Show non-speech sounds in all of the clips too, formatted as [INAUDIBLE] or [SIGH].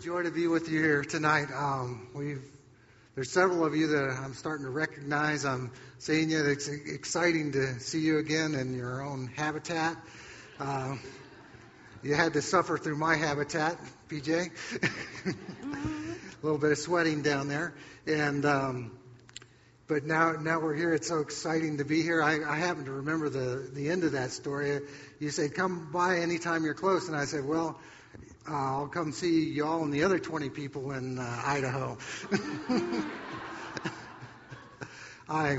joy to be with you here tonight. Um, we've there's several of you that I'm starting to recognize. I'm seeing you. It's exciting to see you again in your own habitat. Uh, you had to suffer through my habitat, PJ. [LAUGHS] A little bit of sweating down there, and um, but now now we're here. It's so exciting to be here. I, I happen to remember the the end of that story. You said, "Come by anytime you're close," and I said, "Well." Uh, I'll come see y'all and the other 20 people in uh, Idaho. [LAUGHS] I,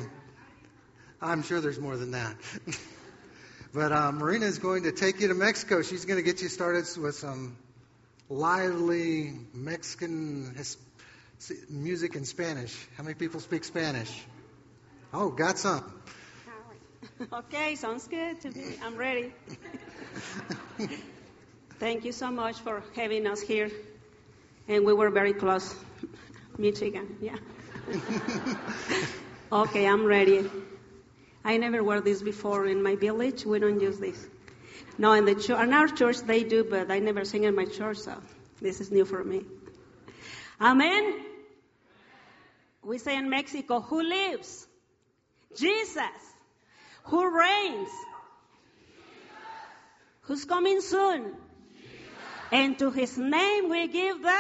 I'm sure there's more than that. [LAUGHS] but uh, Marina is going to take you to Mexico. She's going to get you started with some lively Mexican his, music in Spanish. How many people speak Spanish? Oh, got some. [LAUGHS] Okay, sounds good to me. I'm ready. Thank you so much for having us here. And we were very close, [LAUGHS] Michigan, yeah. [LAUGHS] okay, I'm ready. I never wore this before in my village. We don't use this. No, in the ch- in our church they do, but I never sing in my church, so this is new for me. Amen. We say in Mexico, who lives? Jesus. Who reigns? Who's coming soon? And to his name we give the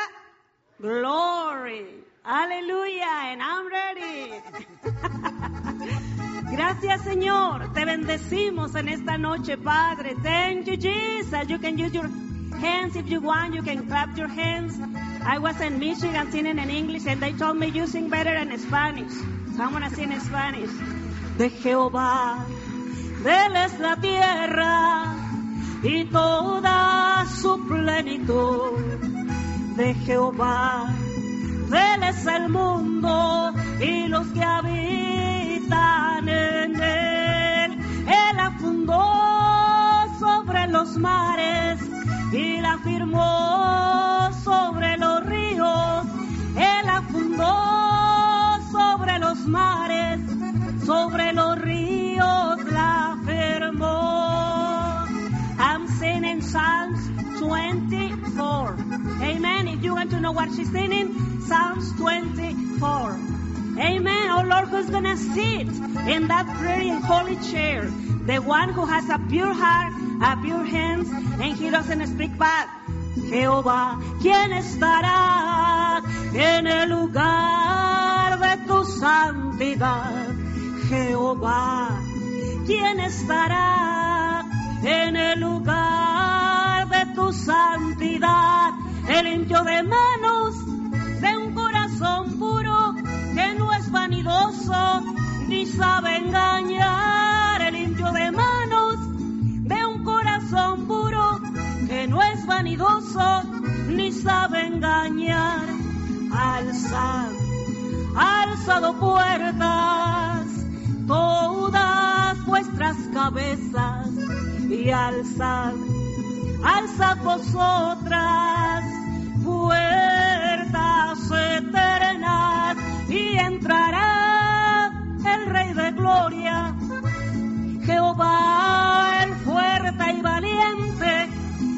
glory. Aleluya. And I'm ready. [LAUGHS] Gracias, Señor. Te bendecimos en esta noche, Padre. Thank you, Jesus. You can use your hands if you want. You can clap your hands. I was in Michigan singing in English and they told me you sing better in Spanish. So I'm going to sing in Spanish. De Jehová, de la tierra y toda su plenitud de Jehová. Él es el mundo y los que habitan en él. Él la fundó sobre los mares y la firmó sobre los ríos. Él la fundó sobre los mares, sobre los ríos Psalms 24. Amen. If you want to know what she's singing, Psalms 24. Amen. Oh Lord who's gonna sit in that and holy chair. The one who has a pure heart, a pure hands, and he doesn't speak bad. Jehová, ¿quién estará en el lugar de tu santidad? Jehová, ¿quién estará en el lugar santidad? El limpio de manos, de un corazón puro, que no es vanidoso, ni sabe engañar. El limpio de manos, de un corazón puro, que no es vanidoso, ni sabe engañar. Alzad, alzado puertas, todas vuestras cabezas, y alzad, alzad vosotras, puertas eternas, y entrará el Rey de Gloria. Jehová el fuerte y valiente,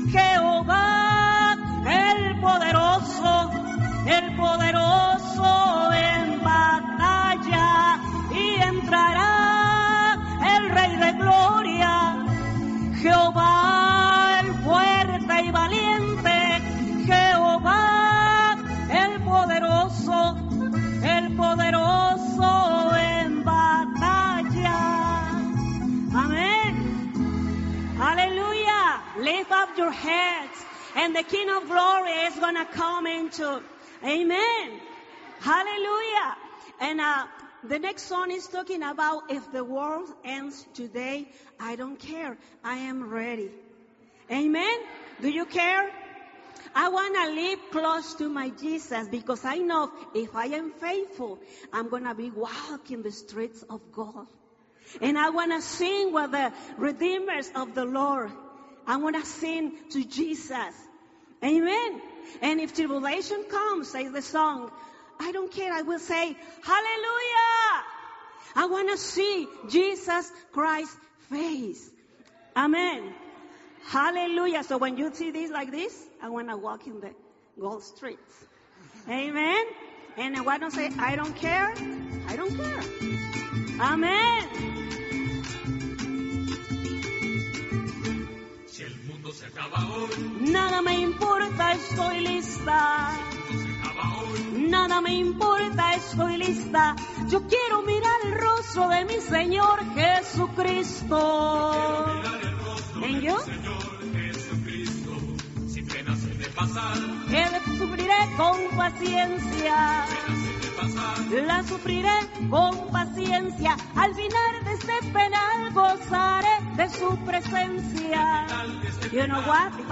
Jehová el poderoso, el poderoso your heads and the King of Glory is going to come into. Amen. Hallelujah. And uh, the next song is talking about if the world ends today, I don't care. I am ready. Amen. Do you care? I want to live close to my Jesus because I know if I am faithful, I'm going to be walking the streets of God. And I want to sing with the redeemers of the Lord. I want to sing to Jesus. Amen. And if tribulation comes, says the song, I don't care. I will say, Hallelujah. I want to see Jesus Christ's face. Amen. Hallelujah. So when you see this like this, I want to walk in the Gold Streets. Amen. And I want to say, I don't care. I don't care. Amen. Nada me importa, estoy lista. Nada me importa, estoy lista. Yo quiero mirar el rostro de mi Señor Jesucristo. ¿En yo? Que sufriré con paciencia. La sufriré con paciencia. Al final de este penal gozaré de su presencia. You know what? If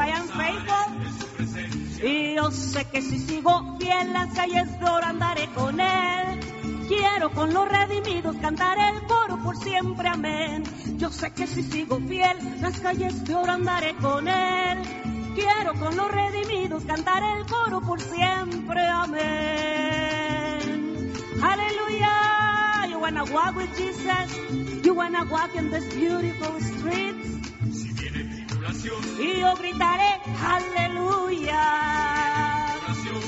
y yo sé que si sigo fiel las calles de oro andaré con él. Quiero con los redimidos cantar el coro por siempre, amén. Yo sé que si sigo fiel las calles de oro andaré con él. Quiero con los redimidos cantar el coro por siempre, amén. Aleluya. You wanna walk with Jesus? You wanna walk in this beautiful streets? Si tribulación, Y yo gritaré, aleluya.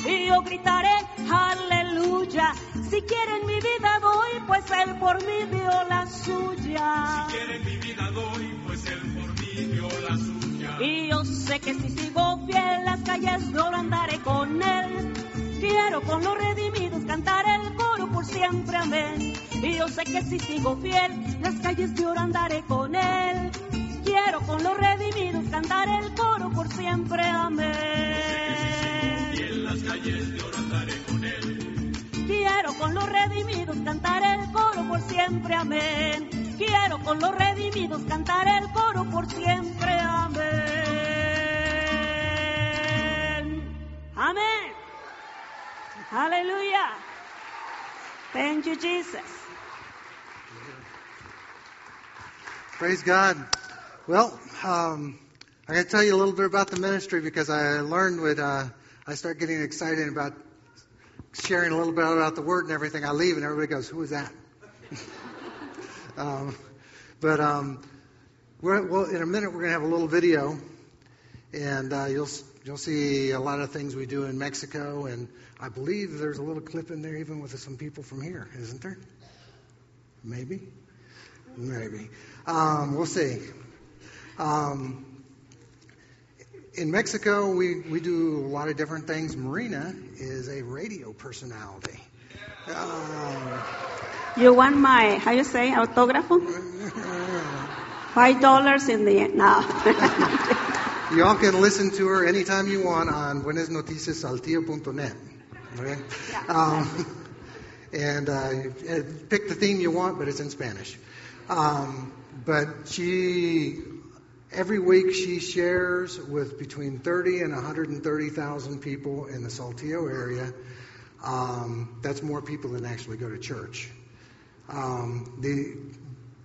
Y yo gritaré, aleluya. Si quieren mi vida doy, pues él por mí dio la suya. quiere mi vida doy, pues él por mí dio la suya. Y yo sé que si sigo fiel las calles oro andaré con él. Quiero con los redimidos cantar el coro por siempre, amén. Y yo sé que si sigo fiel las calles de oro andaré con él. Quiero con los redimidos cantar el coro por siempre, amén. Y en las calles de oro andaré con él. Quiero con los redimidos cantar el coro por siempre, amén. Quiero con los redimidos cantar el coro por siempre, amén. Aleluya. Thank you, Jesus. Praise God. Well, um, I'm going to tell you a little bit about the ministry because I learned when uh, I start getting excited about sharing a little bit about the Word and everything. I leave and everybody goes, "Who is that?" [LAUGHS] um, but um, well, in a minute we're going to have a little video, and uh, you'll you'll see a lot of things we do in Mexico, and I believe there's a little clip in there even with some people from here, isn't there? Maybe. Maybe. Um, we'll see. Um, in Mexico, we, we do a lot of different things. Marina is a radio personality. Um, You want my, how you say, autógrafo? [LAUGHS] Five dollars in the end. No. [LAUGHS] y'all can listen to her anytime you want on buenosnoticiasaltillo.net. Okay? Um, and uh, pick the theme you want, but it's in Spanish. Um, but she, every week, she shares with between 30 and 130,000 people in the Saltillo area. Um, that's more people than actually go to church. Um, the,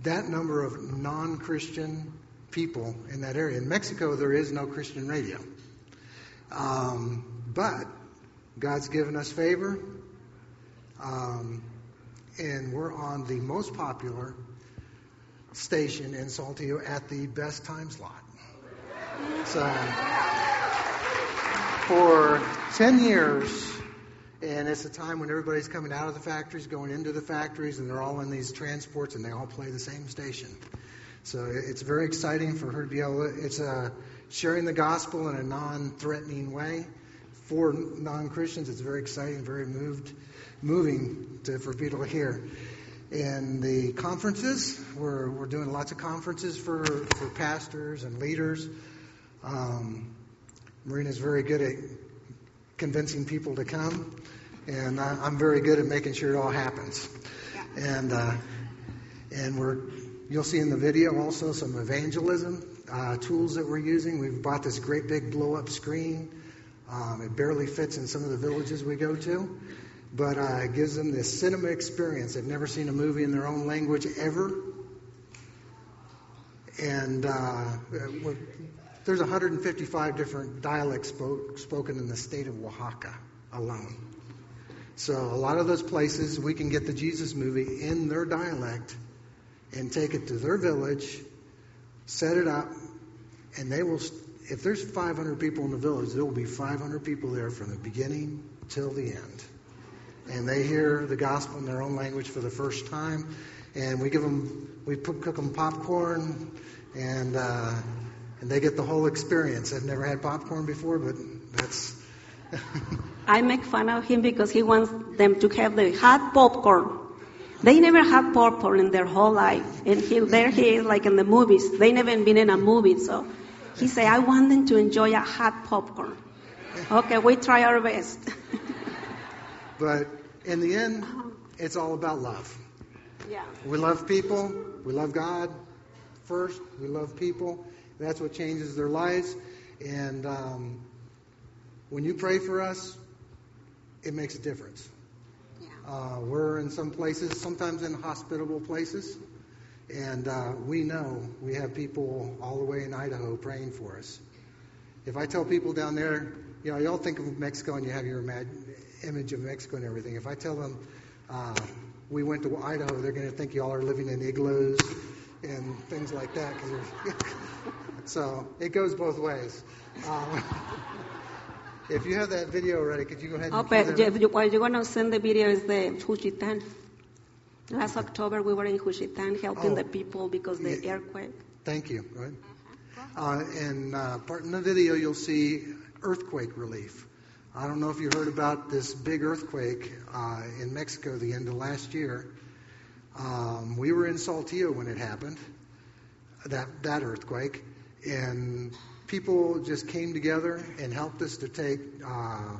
that number of non-Christian people in that area. In Mexico, there is no Christian radio. Um, but God's given us favor, um, and we're on the most popular station in Saltillo at the best time slot. So, for 10 years, and it's a time when everybody's coming out of the factories, going into the factories, and they're all in these transports, and they all play the same station. So it's very exciting for her to be able to, it's sharing the gospel in a non-threatening way. For non-Christians, it's very exciting, very moved, moving to, for people to hear. And the conferences, we're, we're doing lots of conferences for, for pastors and leaders. Um, Marina's very good at convincing people to come, and I, I'm very good at making sure it all happens. And uh, and we're you'll see in the video also some evangelism uh, tools that we're using. We've bought this great big blow up screen. Um, it barely fits in some of the villages we go to, but uh, it gives them this cinema experience. They've never seen a movie in their own language ever. And uh, there's 155 different dialects spoke, spoken in the state of Oaxaca alone. So a lot of those places we can get the Jesus movie in their dialect and take it to their village, set it up, and they will if there's 500 people in the village, there will be 500 people there from the beginning till the end. And they hear the gospel in their own language for the first time. And we give them, we cook them popcorn, and uh, and they get the whole experience. I've never had popcorn before, but that's. [LAUGHS] I make fun of him because he wants them to have the hot popcorn. They never had popcorn in their whole life. And he, there he is like in the movies. They never been in a movie. So he said, I want them to enjoy a hot popcorn. Okay, we try our best. [LAUGHS] but in the end, it's all about love. yeah. We love people. We love God first. We love people. That's what changes their lives. And um, when you pray for us, it makes a difference. Yeah. Uh, we're in some places, sometimes in hospitable places, and uh, we know we have people all the way in Idaho praying for us. If I tell people down there, you know, y'all think of Mexico and you have your imag- image of Mexico and everything. If I tell them uh, we went to Idaho, they're going to think y'all are living in igloos and things like that. [LAUGHS] So it goes both ways. Um, if you have that video ready, could you go ahead and Oh, but you- you- going to send the video is the Juchitan. Last October, we were in Juchitan helping Oh. the people because the Yeah. earthquake. Thank you. Go ahead. Uh, and uh, part in the video, you'll see earthquake relief. I don't know if you heard about this big earthquake uh, in Mexico the end of last year. Um, we were in Saltillo when it happened, that that earthquake, and people just came together and helped us to take uh,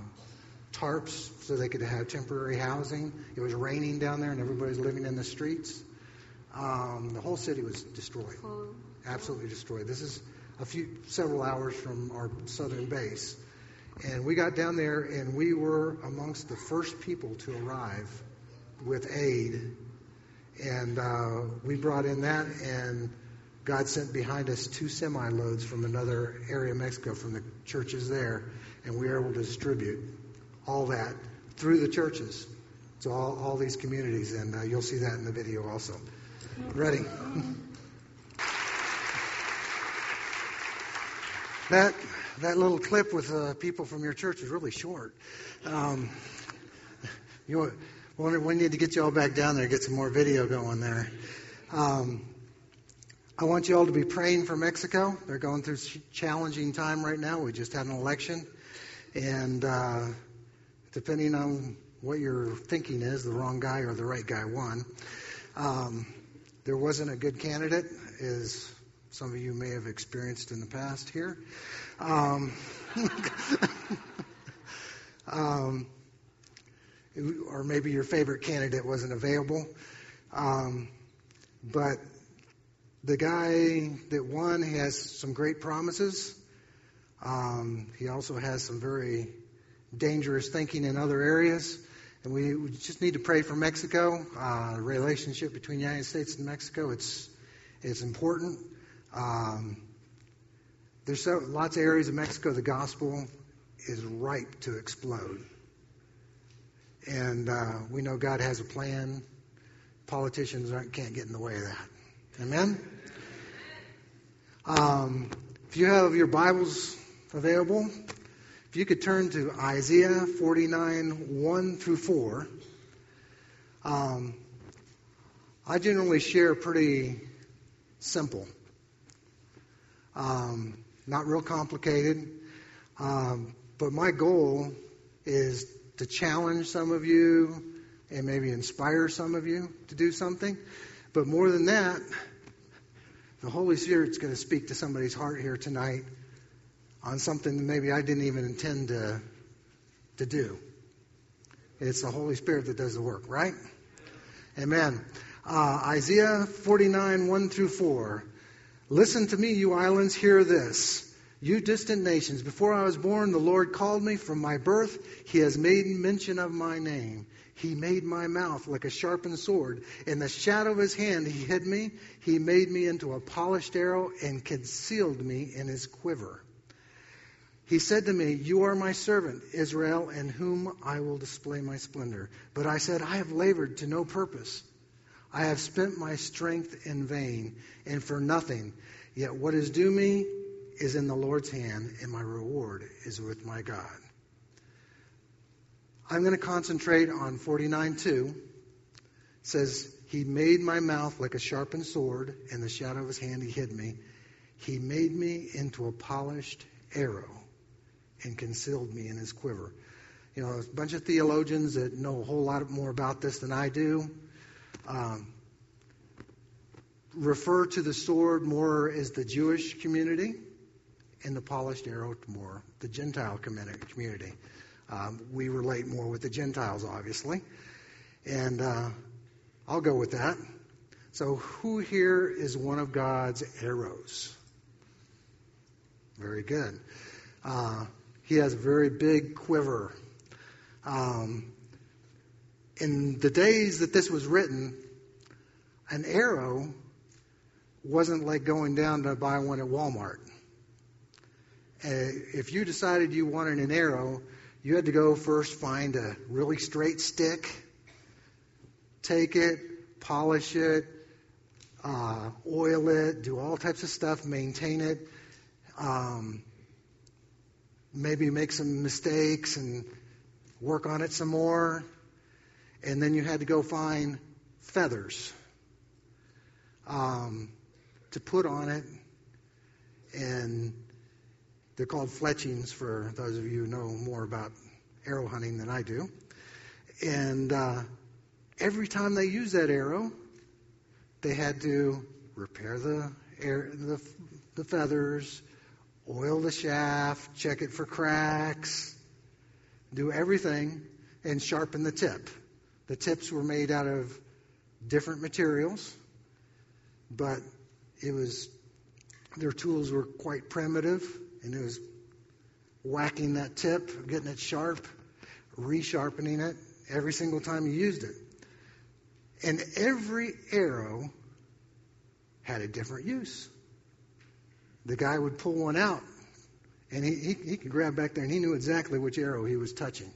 tarps so they could have temporary housing. It was raining down there, and everybody was living in the streets. Um, the whole city was destroyed absolutely destroyed. This is a few several hours from our southern base, and we got down there and we were amongst the first people to arrive with aid, and uh, we brought in that, and God sent behind us two semi loads from another area of Mexico from the churches there, and we were able to distribute all that through the churches to all, all these communities, and uh, you'll see that in the video also. Ready? That that little clip with uh, people from your church is really short. Um, you we need to get you all back down there, get some more video going there. Um, I want you all to be praying for Mexico. They're going through challenging time right now. We just had an election, and uh, depending on what your thinking is, the wrong guy or the right guy won. Um, there wasn't a good candidate, as some of you may have experienced in the past here. Um, [LAUGHS] um, or maybe your favorite candidate wasn't available. Um, but the guy that won has some great promises. Um, he also has some very dangerous thinking in other areas. And we, we just need to pray for Mexico. Uh, the relationship between the United States and Mexico, it's, it's important. Um, there's so, lots of areas of Mexico the gospel is ripe to explode. And uh, we know God has a plan. Politicians can't get in the way of that. Amen? Um, if you have your Bibles available, if you could turn to Isaiah 49, 1 through 4. Um, I generally share pretty simple, um, not real complicated. Um, but my goal is to challenge some of you and maybe inspire some of you to do something. But more than that, the Holy Spirit's going to speak to somebody's heart here tonight on something that maybe I didn't even intend to, to do. It's the Holy Spirit that does the work, right? Amen. Uh, Isaiah 49, 1 through 4. Listen to me, you islands, hear this. You distant nations, before I was born, the Lord called me from my birth. He has made mention of my name. He made my mouth like a sharpened sword. In the shadow of his hand, he hid me. He made me into a polished arrow and concealed me in his quiver. He said to me, You are my servant, Israel, in whom I will display my splendor. But I said, I have labored to no purpose. I have spent my strength in vain and for nothing. Yet what is due me is in the Lord's hand, and my reward is with my God. I'm going to concentrate on 49.2. It says, He made my mouth like a sharpened sword, and the shadow of his hand he hid me. He made me into a polished arrow and concealed me in his quiver. You know, a bunch of theologians that know a whole lot more about this than I do um, refer to the sword more as the Jewish community and the polished arrow more the Gentile community. Um, we relate more with the Gentiles, obviously. And uh, I'll go with that. So, who here is one of God's arrows? Very good. Uh, he has a very big quiver. Um, in the days that this was written, an arrow wasn't like going down to buy one at Walmart. Uh, if you decided you wanted an arrow, you had to go first find a really straight stick, take it, polish it, uh, oil it, do all types of stuff, maintain it, um, maybe make some mistakes and work on it some more. And then you had to go find feathers um, to put on it. And they're called fletchings for those of you who know more about arrow hunting than I do. And uh, every time they used that arrow, they had to repair the, air, the, the feathers, oil the shaft, check it for cracks, do everything, and sharpen the tip. The tips were made out of different materials, but it was their tools were quite primitive, and it was whacking that tip, getting it sharp, resharpening it every single time you used it. And every arrow had a different use. The guy would pull one out, and he, he, he could grab back there, and he knew exactly which arrow he was touching.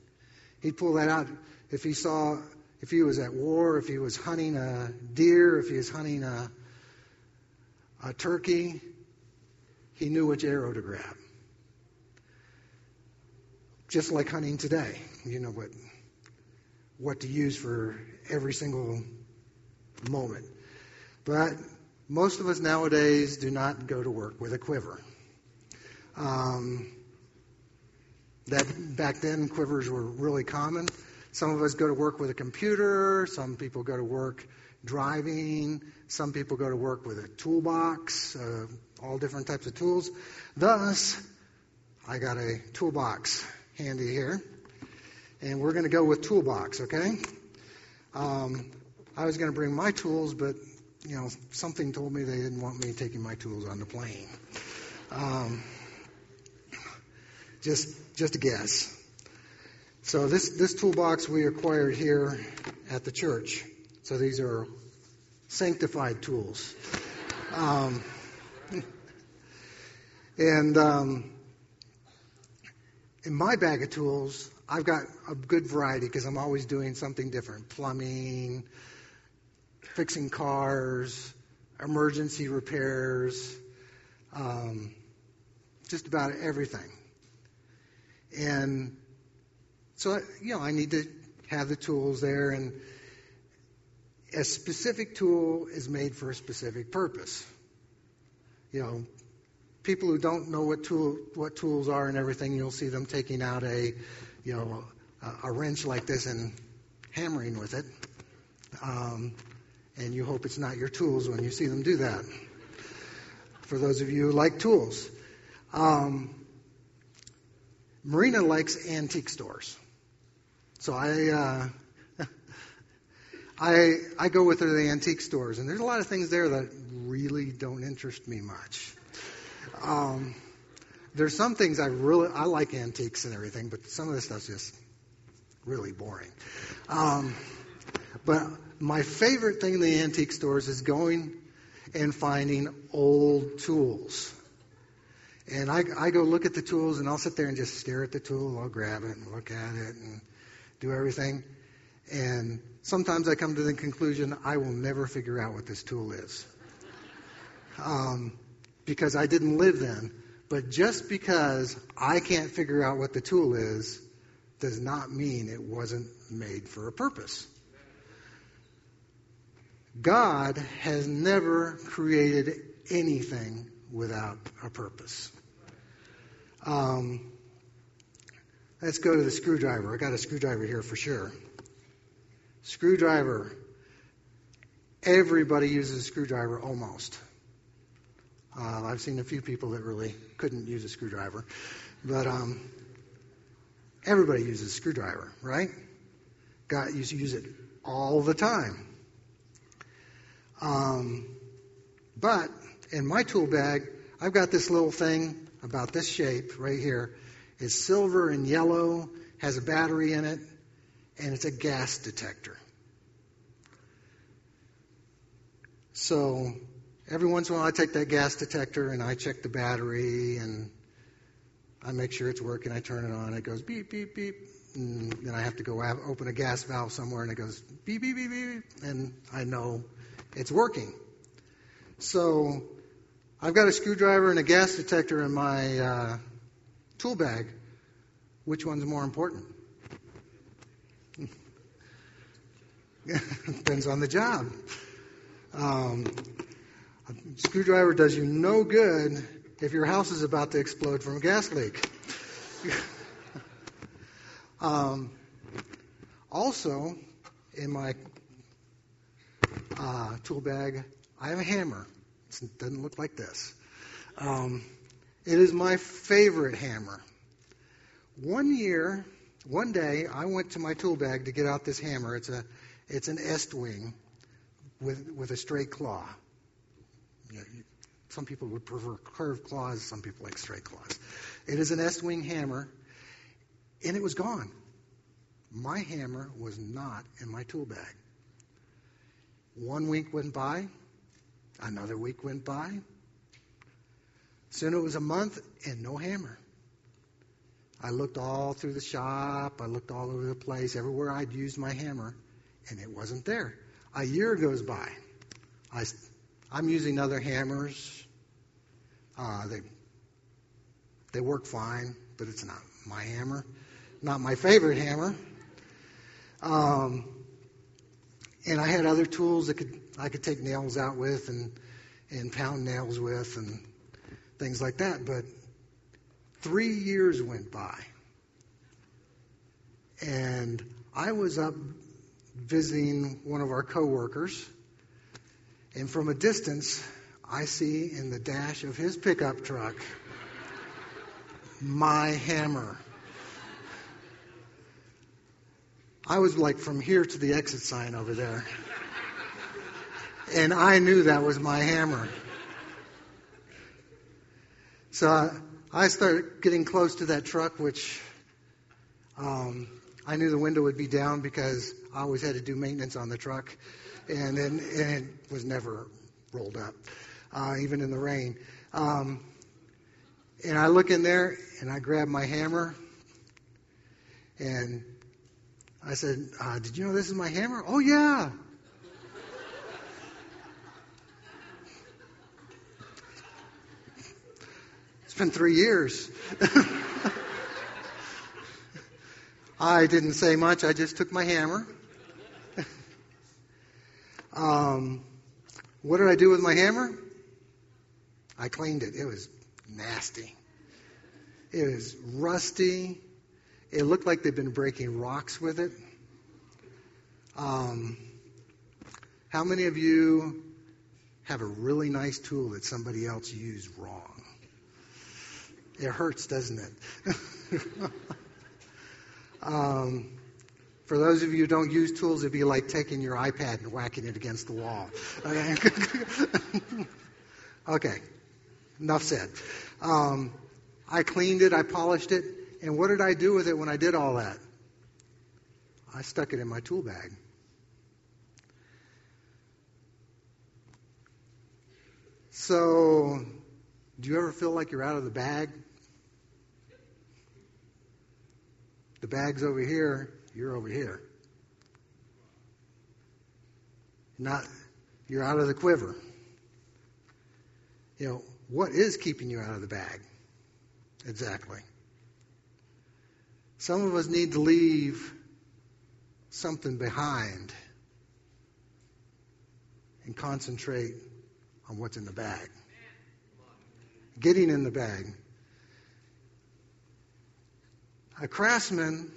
He'd pull that out if he saw, if he was at war, if he was hunting a deer, if he was hunting a, a turkey, he knew which arrow to grab. Just like hunting today, you know what what to use for every single moment. But most of us nowadays do not go to work with a quiver. Um, that back then quivers were really common. Some of us go to work with a computer. Some people go to work driving. Some people go to work with a toolbox, uh, all different types of tools. Thus, I got a toolbox handy here, and we're going to go with toolbox. Okay. Um, I was going to bring my tools, but you know, something told me they didn't want me taking my tools on the plane. Um, just, just a guess. So this, this toolbox we acquired here at the church. So these are sanctified tools. Um, [LAUGHS] and um, in my bag of tools, I've got a good variety because I'm always doing something different plumbing, fixing cars, emergency repairs, um, just about everything. And so, you know, I need to have the tools there, and a specific tool is made for a specific purpose. You know, people who don't know what tool what tools are and everything, you'll see them taking out a, you know, a, a wrench like this and hammering with it. Um, and you hope it's not your tools when you see them do that. For those of you who like tools, um, Marina likes antique stores, so I. Uh, [LAUGHS] I, I go with her to the antique stores, and there's a lot of things there that really don't interest me much. Um, there's some things I really I like antiques and everything, but some of this stuff's just really boring. Um, but my favorite thing in the antique stores is going and finding old tools. And I, I go look at the tools and I'll sit there and just stare at the tool. I'll grab it and look at it and do everything. And sometimes I come to the conclusion I will never figure out what this tool is. Um, because I didn't live then. But just because I can't figure out what the tool is does not mean it wasn't made for a purpose. God has never created anything without a purpose. Um, let's go to the screwdriver. I got a screwdriver here for sure. Screwdriver. Everybody uses a screwdriver almost. Uh, I've seen a few people that really couldn't use a screwdriver, but um, everybody uses a screwdriver, right? Got you use it all the time. Um, but in my tool bag, I've got this little thing about this shape right here. It's silver and yellow, has a battery in it, and it's a gas detector. So every once in a while, I take that gas detector and I check the battery and I make sure it's working. I turn it on. It goes beep, beep, beep. And then I have to go open a gas valve somewhere and it goes beep, beep, beep, beep. And I know it's working. So I've got a screwdriver and a gas detector in my uh, tool bag. Which one's more important? [LAUGHS] Depends on the job. Um, a screwdriver does you no good if your house is about to explode from a gas leak. [LAUGHS] um, also, in my uh, tool bag, I have a hammer. It doesn't look like this. Um, it is my favorite hammer. One year, one day, I went to my tool bag to get out this hammer. It's a, it's an Estwing with with a straight claw. You know, some people would prefer curved claws. Some people like straight claws. It is an Estwing hammer, and it was gone. My hammer was not in my tool bag. One week went by, another week went by. Soon it was a month and no hammer. I looked all through the shop, I looked all over the place, everywhere I'd used my hammer, and it wasn't there. A year goes by. I, I'm using other hammers. Uh, they, they work fine, but it's not my hammer, not my favorite hammer. Um, and I had other tools that could I could take nails out with and and pound nails with and things like that. But three years went by, and I was up visiting one of our coworkers, and from a distance, I see in the dash of his pickup truck my hammer. I was like from here to the exit sign over there. And I knew that was my hammer. So I, I started getting close to that truck, which um, I knew the window would be down because I always had to do maintenance on the truck, and, then, and it was never rolled up, uh, even in the rain. Um, and I look in there and I grab my hammer, and I said, uh, Did you know this is my hammer? Oh, yeah. it's been three years. [LAUGHS] I didn't say much. I just took my hammer. [LAUGHS] um, what did I do with my hammer? I cleaned it. It was nasty. It was rusty. It looked like they'd been breaking rocks with it. Um, how many of you have a really nice tool that somebody else used wrong? It hurts, doesn't it? [LAUGHS] um, for those of you who don't use tools, it'd be like taking your iPad and whacking it against the wall. [LAUGHS] Okay, enough said. Um, I cleaned it, I polished it, and what did I do with it when I did all that? I stuck it in my tool bag. So, do you ever feel like you're out of the bag? The bag's over here, you're over here. Not, you're out of the quiver. You know, what is keeping you out of the bag? Exactly. Some of us need to leave something behind and concentrate on what's in the bag. Getting in the bag. A craftsman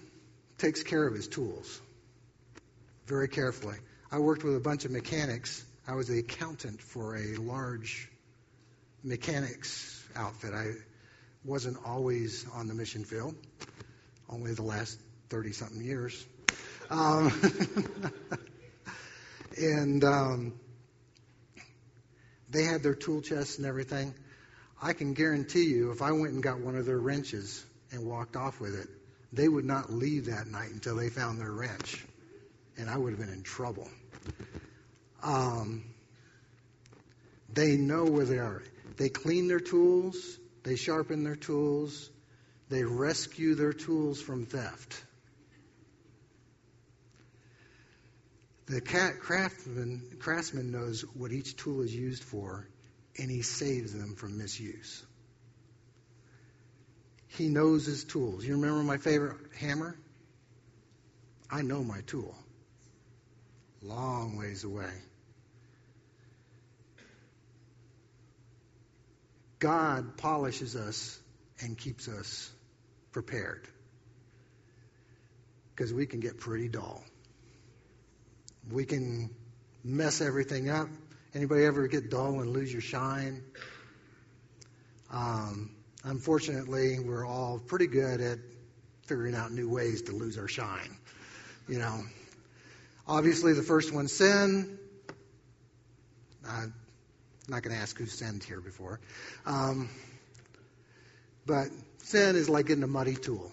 takes care of his tools very carefully. I worked with a bunch of mechanics. I was the accountant for a large mechanics outfit. I wasn't always on the mission field, only the last 30 something years. Um, [LAUGHS] and um, they had their tool chests and everything. I can guarantee you, if I went and got one of their wrenches and walked off with it, they would not leave that night until they found their wrench. And I would have been in trouble. Um, they know where they are. They clean their tools, they sharpen their tools, they rescue their tools from theft. The craftsman, craftsman knows what each tool is used for, and he saves them from misuse. He knows his tools. You remember my favorite hammer? I know my tool. Long ways away. God polishes us and keeps us prepared. Because we can get pretty dull. We can mess everything up. Anybody ever get dull and lose your shine? Um, unfortunately, we're all pretty good at figuring out new ways to lose our shine. You know, obviously the first one, sin. I'm not going to ask who sinned here before. Um, but sin is like getting a muddy tool.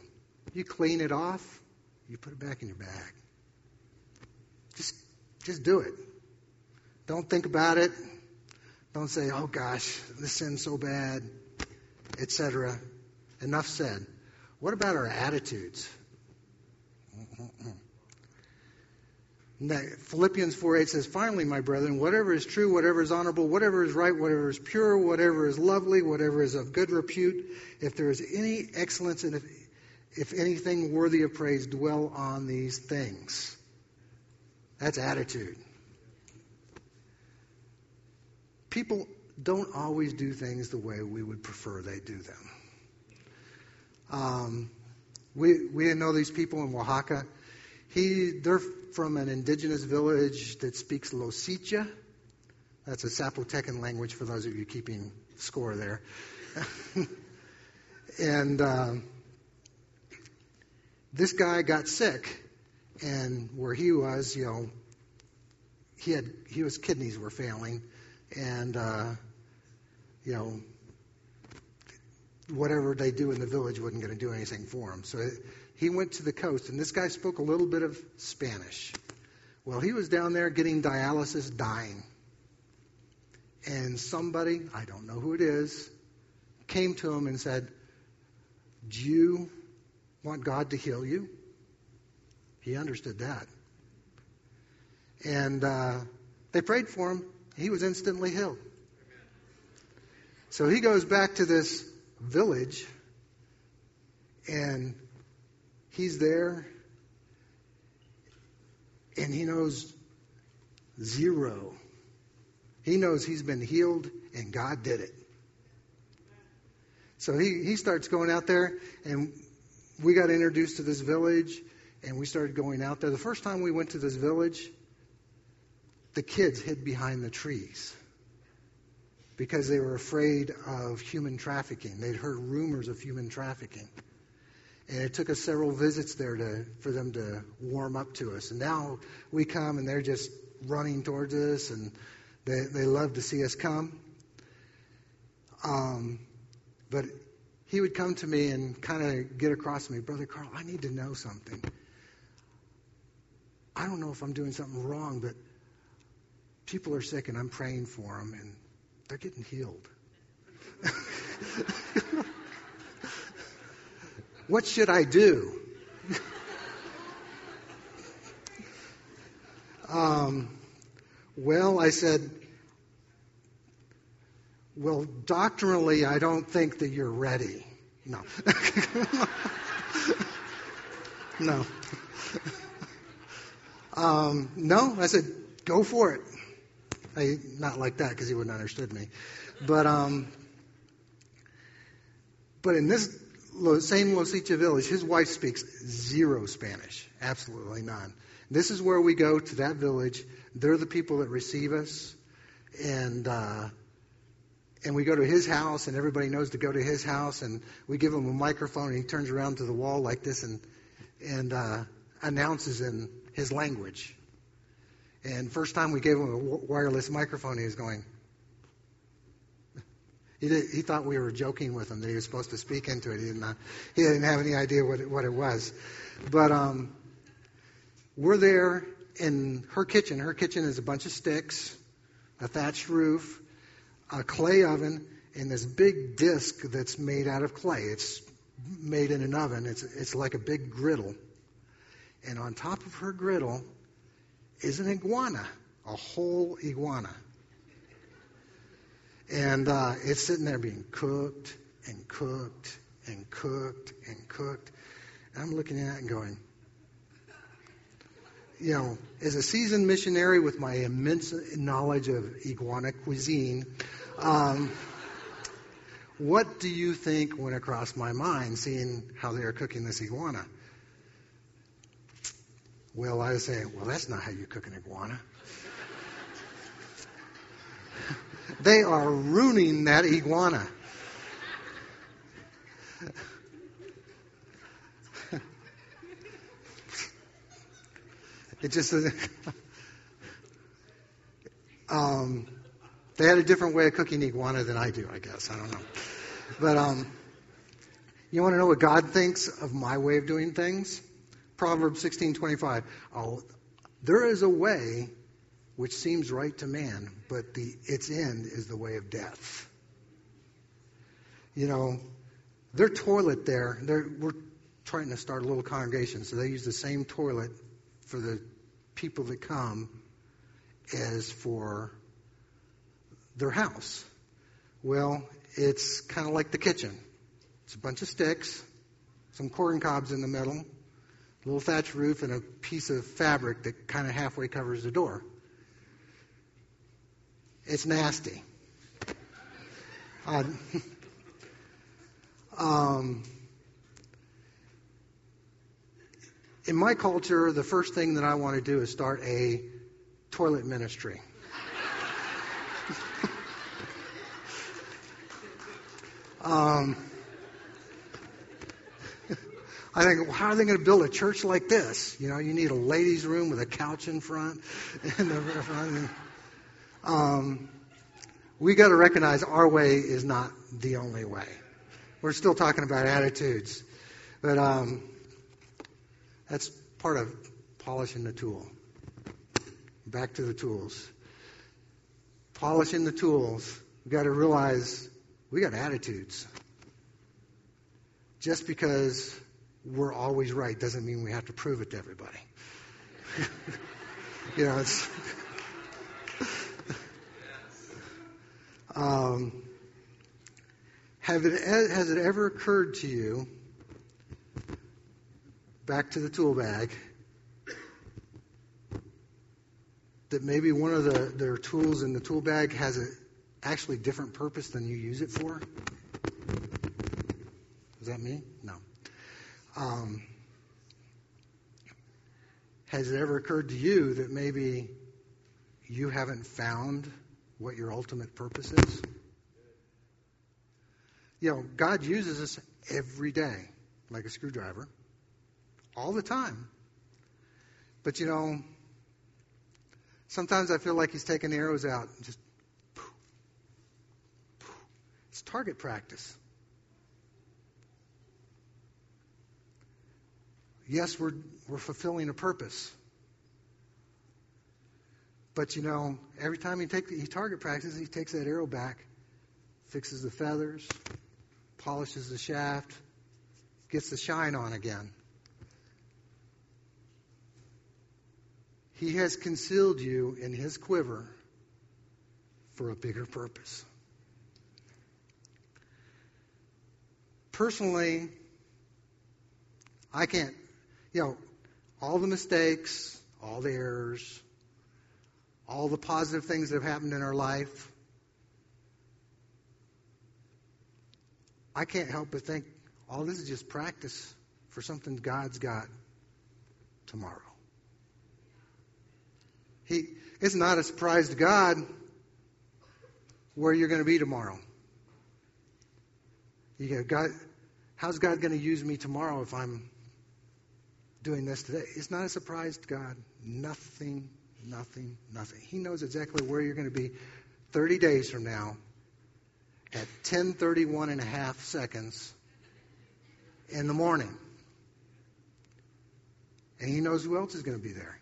You clean it off, you put it back in your bag. Just, just do it. Don't think about it. Don't say, "Oh gosh, this sin's so bad," etc. Enough said. What about our attitudes? Philippians 4:8 says, Finally, my brethren, whatever is true, whatever is honorable, whatever is right, whatever is pure, whatever is lovely, whatever is of good repute, if there is any excellence and if, if anything worthy of praise, dwell on these things. That's attitude. People don't always do things the way we would prefer they do them. Um, we, we didn't know these people in Oaxaca. He, they're from an indigenous village that speaks Loxicha. That's a Zapotecan language for those of you keeping score there. [LAUGHS] and um, this guy got sick, and where he was, you know, he had he was kidneys were failing, and uh, you know, whatever they do in the village wasn't going to do anything for him. So he went to the coast, and this guy spoke a little bit of Spanish. Well, he was down there getting dialysis, dying. And somebody, I don't know who it is, came to him and said, Do you want God to heal you? He understood that. And uh, they prayed for him. He was instantly healed. So he goes back to this village and He's there, and he knows zero. He knows he's been healed, and God did it. So he, he starts going out there, and we got introduced to this village, and we started going out there. The first time we went to this village, the kids hid behind the trees because they were afraid of human trafficking. They'd heard rumors of human trafficking. And it took us several visits there to, for them to warm up to us. And now we come and they're just running towards us and they, they love to see us come. Um, but he would come to me and kind of get across to me, Brother Carl, I need to know something. I don't know if I'm doing something wrong, but people are sick and I'm praying for them and they're getting healed. [LAUGHS] What should I do? um, well, I said, well, doctrinally, I don't think that you're ready. No. [LAUGHS] no. Um, no, I said, go for it. I, not like that because he wouldn't understood me. But, um, but in this same Los village, his wife speaks zero Spanish, absolutely none. This is where we go to that village. They're the people that receive us, and uh, and we go to his house, and everybody knows to go to his house, and we give him a microphone, and he turns around to the wall like this, and and uh, announces in his language. And first time we gave him a wireless microphone, he was going. He, did, he thought we were joking with him that he was supposed to speak into it. He didn't, he didn't have any idea what it, what it was. But um, we're there in her kitchen. Her kitchen is a bunch of sticks, a thatched roof, a clay oven, and this big disc that's made out of clay. It's made in an oven. It's, it's like a big griddle. And on top of her griddle is an iguana, a whole iguana. And uh, it's sitting there being cooked and cooked and cooked and cooked. And I'm looking at it and going, you know, as a seasoned missionary with my immense knowledge of iguana cuisine, um, what do you think went across my mind seeing how they are cooking this iguana? Well, I was saying, well, that's not how you cook an iguana. They are ruining that iguana. it just um, they had a different way of cooking iguana than I do, I guess. I don't know. But um, you want to know what God thinks of my way of doing things? Proverbs 16:25. Oh, there is a way which seems right to man, but the its end is the way of death. You know, their toilet there, we're trying to start a little congregation, so they use the same toilet for the people that come as for their house. Well, it's kind of like the kitchen. It's a bunch of sticks, some corn cobs in the middle, a little thatch roof, and a piece of fabric that kind of halfway covers the door. It's nasty. [LAUGHS] Um, in my culture, the first thing that I want to do is start a toilet ministry. [LAUGHS] um, [LAUGHS] I think, well, how are they going to build a church like this? You know, you need a ladies' room with a couch in front. And. Um, we got to recognize our way is not the only way. We're still talking about attitudes, but um, that's part of polishing the tool. Back to the tools. Polishing the tools. We got to realize we got attitudes. Just because we're always right doesn't mean we have to prove it to everybody. [LAUGHS] you know, it's. Um, have it, has it ever occurred to you, back to the tool bag, that maybe one of the, their tools in the tool bag has a actually different purpose than you use it for? Is that me? No. Um, has it ever occurred to you that maybe you haven't found what your ultimate purpose is? You know, God uses us every day, like a screwdriver, all the time. But you know, sometimes I feel like He's taking arrows out and just. It's target practice. yes, we're, we're fulfilling a purpose. But you know, every time he takes he target practices, he takes that arrow back, fixes the feathers, polishes the shaft, gets the shine on again. He has concealed you in his quiver for a bigger purpose. personally, I can't, you know, all the mistakes, all the errors, all the positive things that have happened in our life, I can't help but think all this is just practice for something God's got tomorrow. He, it's not a surprise to God where you're going to be tomorrow. You go, God, how's God going to use me tomorrow if I'm doing this today? It's not a surprise to God. Nothing, nothing, nothing. He knows exactly where you're going to be 30 days from now at 10:31 and a half seconds in the morning. And he knows who else is going to be there.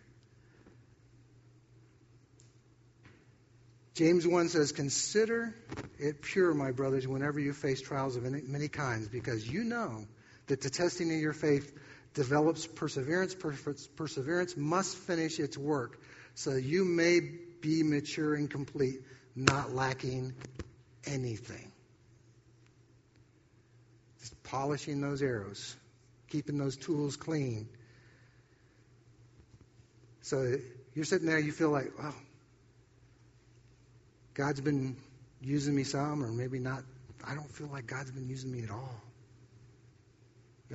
James 1 says, Consider it pure, my brothers, whenever you face trials of many, many kinds, because you know that the testing of your faith develops perseverance. Perseverance must finish its work, so you may be mature and complete, not lacking anything. Just polishing those arrows, keeping those tools clean. So you're sitting there, you feel like, wow, God's been using me some, or maybe not. I don't feel like God's been using me at all.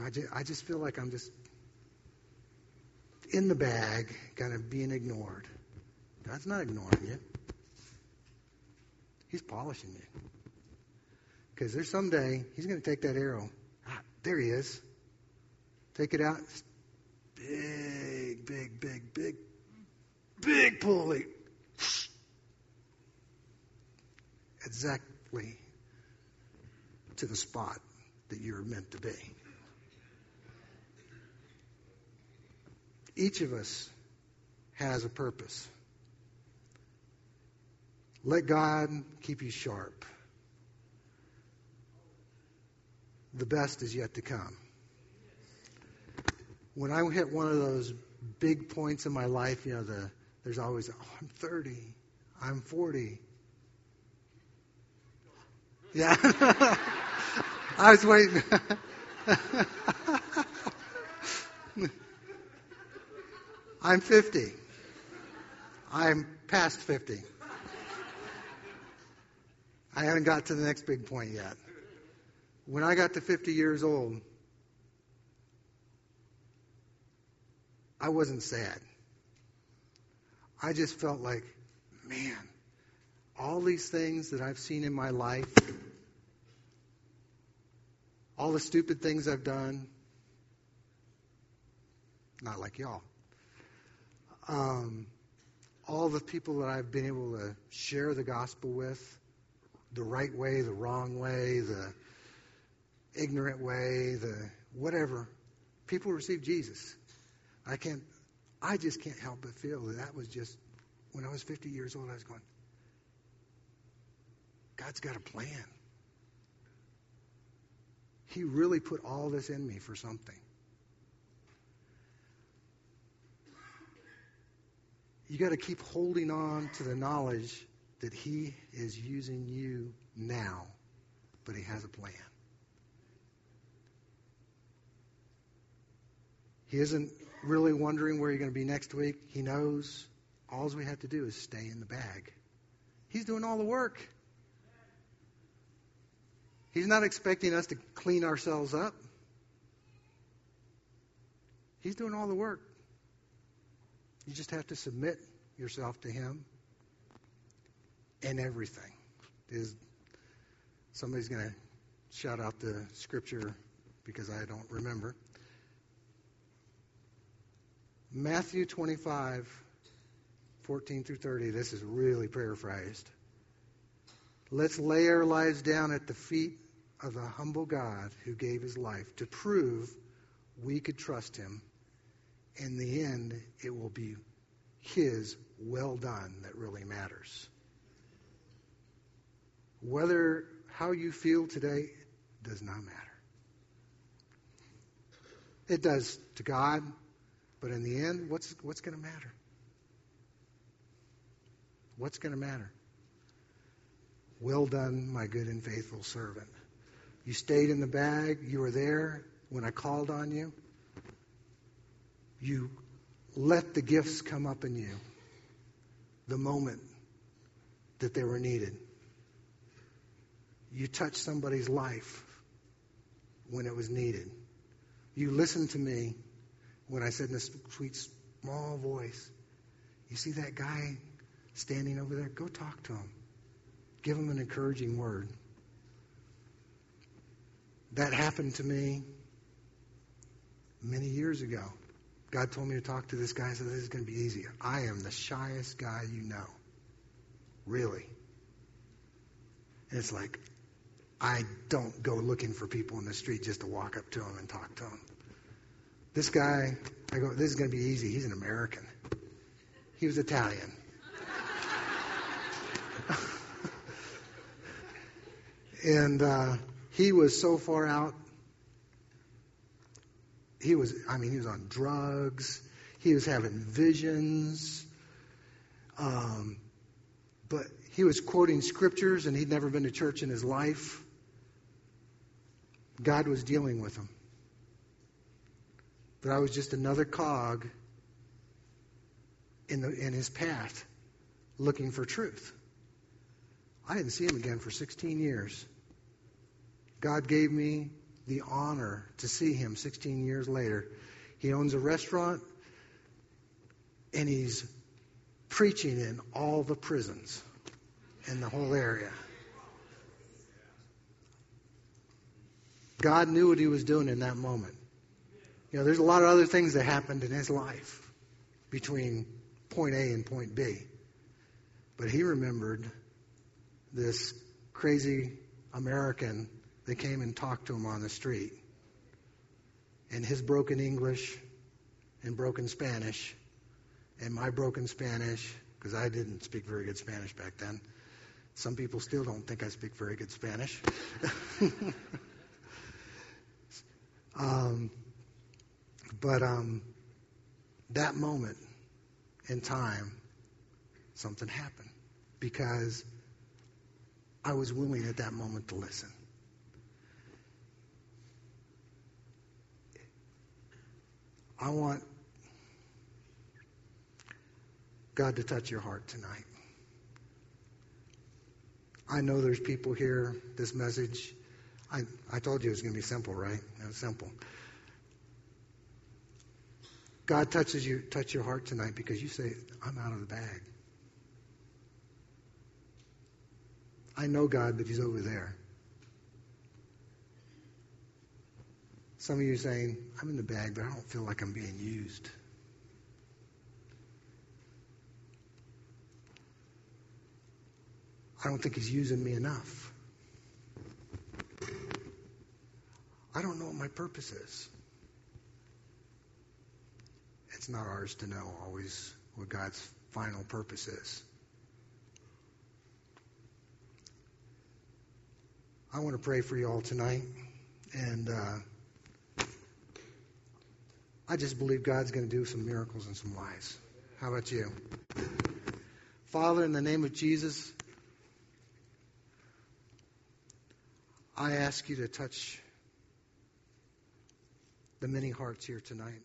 I just, I just feel like I'm just in the bag, kind of being ignored. God's not ignoring you. He's polishing you. Because there's someday He's going to take that arrow. Ah, there He is. Take it out. Big, big, big, big, big pulley. exactly to the spot that you're meant to be. Each of us has a purpose. Let God keep you sharp. The best is yet to come. When I hit one of those big points in my life, you know, the, there's always, oh, I'm 30, I'm 40, yeah. [LAUGHS] I was waiting. [LAUGHS] I'm 50. I'm past 50. I haven't got to the next big point yet. When I got to 50 years old, I wasn't sad. I just felt like, man, all these things that I've seen in my life, all the stupid things I've done, not like y'all, um, all the people that I've been able to share the gospel with, the right way, the wrong way, the ignorant way, the whatever, people receive Jesus. I can't, I just can't help but feel that that was just, when I was 50 years old, I was going, God's got a plan. He really put all this in me for something. You got to keep holding on to the knowledge that He is using you now, but He has a plan. He isn't really wondering where you're going to be next week. He knows. All we have to do is stay in the bag. He's doing all the work. He's not expecting us to clean ourselves up. He's doing all the work. You just have to submit yourself to Him and everything. Is somebody's going to shout out the scripture because I don't remember. Matthew 25, 14 through 30. This is really paraphrased. Let's lay our lives down at the feet of the humble God who gave his life to prove we could trust him. In the end, it will be his well done that really matters. Whether how you feel today does not matter. It does to God, but in the end, what's, what's going to matter? What's going to matter? Well done, my good and faithful servant. You stayed in the bag. You were there when I called on you. You let the gifts come up in you the moment that they were needed. You touched somebody's life when it was needed. You listened to me when I said in a sweet, small voice, You see that guy standing over there? Go talk to him. Give him an encouraging word. That happened to me many years ago. God told me to talk to this guy, I said, this is going to be easy. I am the shyest guy you know. Really. And it's like, I don't go looking for people in the street just to walk up to them and talk to them. This guy, I go, this is going to be easy. He's an American. He was Italian. [LAUGHS] and uh, he was so far out. He was, I mean, he was on drugs. He was having visions. Um, but he was quoting scriptures, and he'd never been to church in his life. God was dealing with him. But I was just another cog in, the, in his path looking for truth. I didn't see him again for 16 years. God gave me the honor to see him 16 years later. He owns a restaurant and he's preaching in all the prisons in the whole area. God knew what he was doing in that moment. You know, there's a lot of other things that happened in his life between point A and point B. But he remembered this crazy American that came and talked to him on the street. And his broken English and broken Spanish and my broken Spanish, because I didn't speak very good Spanish back then. Some people still don't think I speak very good Spanish. [LAUGHS] um, but um, that moment in time, something happened because I was willing at that moment to listen. I want God to touch your heart tonight. I know there's people here, this message. I, I told you it was going to be simple, right? It was simple. God touches you, touch your heart tonight because you say, I'm out of the bag. I know God, but He's over there. Some of you are saying, I'm in the bag, but I don't feel like I'm being used. I don't think He's using me enough. I don't know what my purpose is it's not ours to know always what God's final purpose is. I want to pray for you all tonight, and uh, I just believe God's going to do some miracles in some lives. How about you? Father, in the name of Jesus, I ask you to touch the many hearts here tonight.